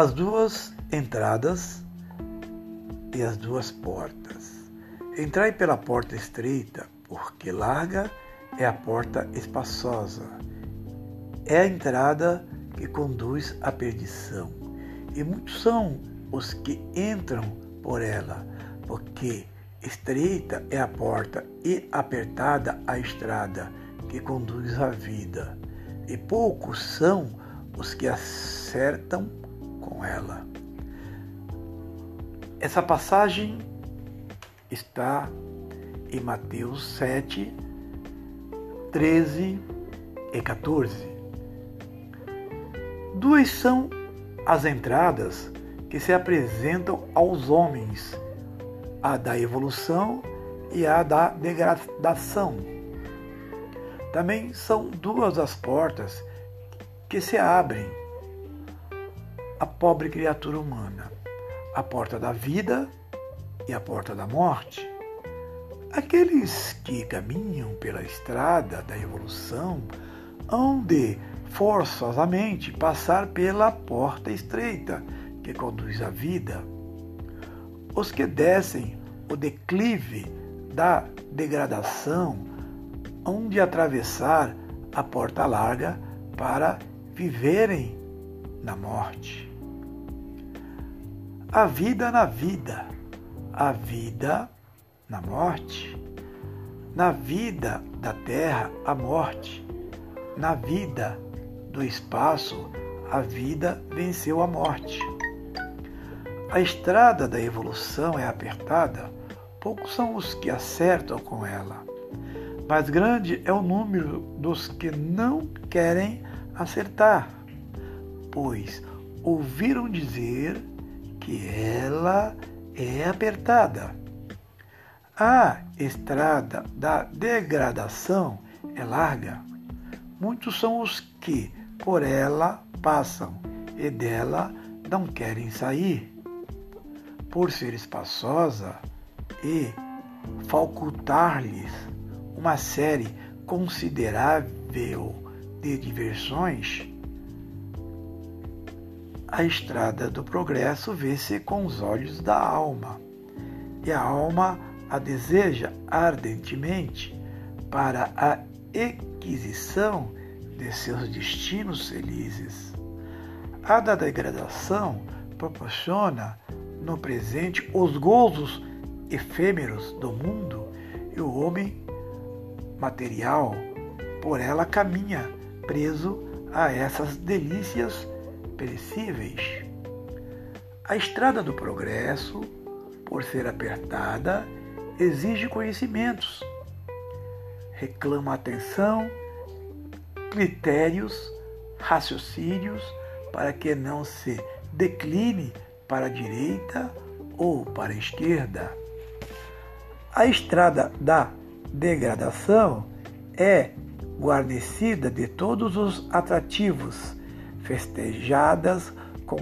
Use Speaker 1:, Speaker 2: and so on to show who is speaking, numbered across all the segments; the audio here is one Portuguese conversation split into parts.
Speaker 1: as duas entradas e as duas portas. Entrai pela porta estreita, porque larga é a porta espaçosa. É a entrada que conduz à perdição. E muitos são os que entram por ela, porque estreita é a porta e apertada a estrada que conduz à vida. E poucos são os que acertam com ela. Essa passagem está em Mateus 7, 13 e 14. Duas são as entradas que se apresentam aos homens: a da evolução e a da degradação. Também são duas as portas que se abrem à pobre criatura humana a porta da vida e a porta da morte. Aqueles que caminham pela estrada da evolução hão de forçosamente passar pela porta estreita que conduz à vida. Os que descem o declive da degradação hão de atravessar a porta larga para viverem na morte a vida na vida, a vida na morte, na vida da terra, a morte, na vida do espaço, a vida venceu a morte. A estrada da evolução é apertada, poucos são os que acertam com ela, mas grande é o número dos que não querem acertar, pois ouviram dizer que ela é apertada. A estrada da degradação é larga. Muitos são os que por ela passam e dela não querem sair. Por ser espaçosa e facultar-lhes uma série considerável de diversões, a estrada do progresso vê-se com os olhos da alma, e a alma a deseja ardentemente para a aquisição de seus destinos felizes. A da degradação proporciona no presente os gozos efêmeros do mundo e o homem material por ela caminha preso a essas delícias perecíveis. A estrada do progresso, por ser apertada, exige conhecimentos, reclama atenção, critérios, raciocínios, para que não se decline para a direita ou para a esquerda. A estrada da degradação é guarnecida de todos os atrativos festejadas com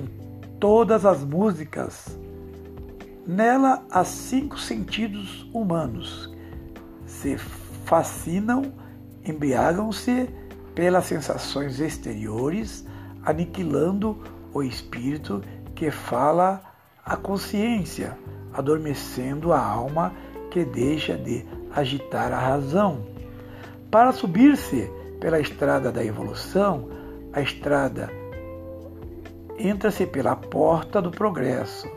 Speaker 1: todas as músicas. Nela, há cinco sentidos humanos se fascinam, embriagam-se pelas sensações exteriores, aniquilando o espírito que fala a consciência, adormecendo a alma que deixa de agitar a razão. Para subir-se pela estrada da evolução, a estrada entra-se pela porta do progresso.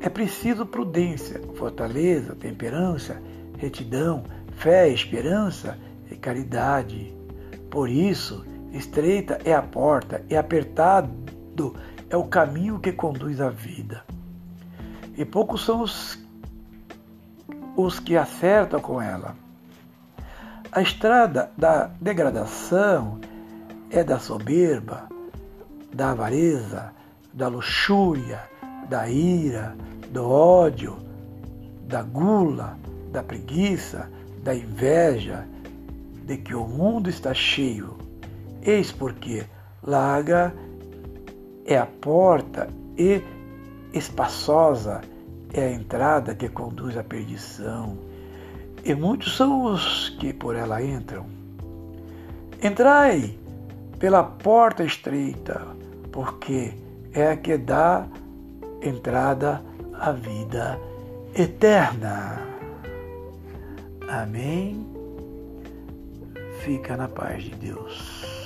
Speaker 1: É preciso prudência, fortaleza, temperança, retidão, fé, esperança e caridade. Por isso, estreita é a porta e apertado é o caminho que conduz à vida. E poucos são os, os que acertam com ela. A estrada da degradação é da soberba, da avareza, da luxúria, da ira, do ódio, da gula, da preguiça, da inveja, de que o mundo está cheio. Eis porque larga é a porta e espaçosa é a entrada que conduz à perdição. E muitos são os que por ela entram. Entrai pela porta estreita, porque é a que dá entrada à vida eterna. Amém. Fica na paz de Deus.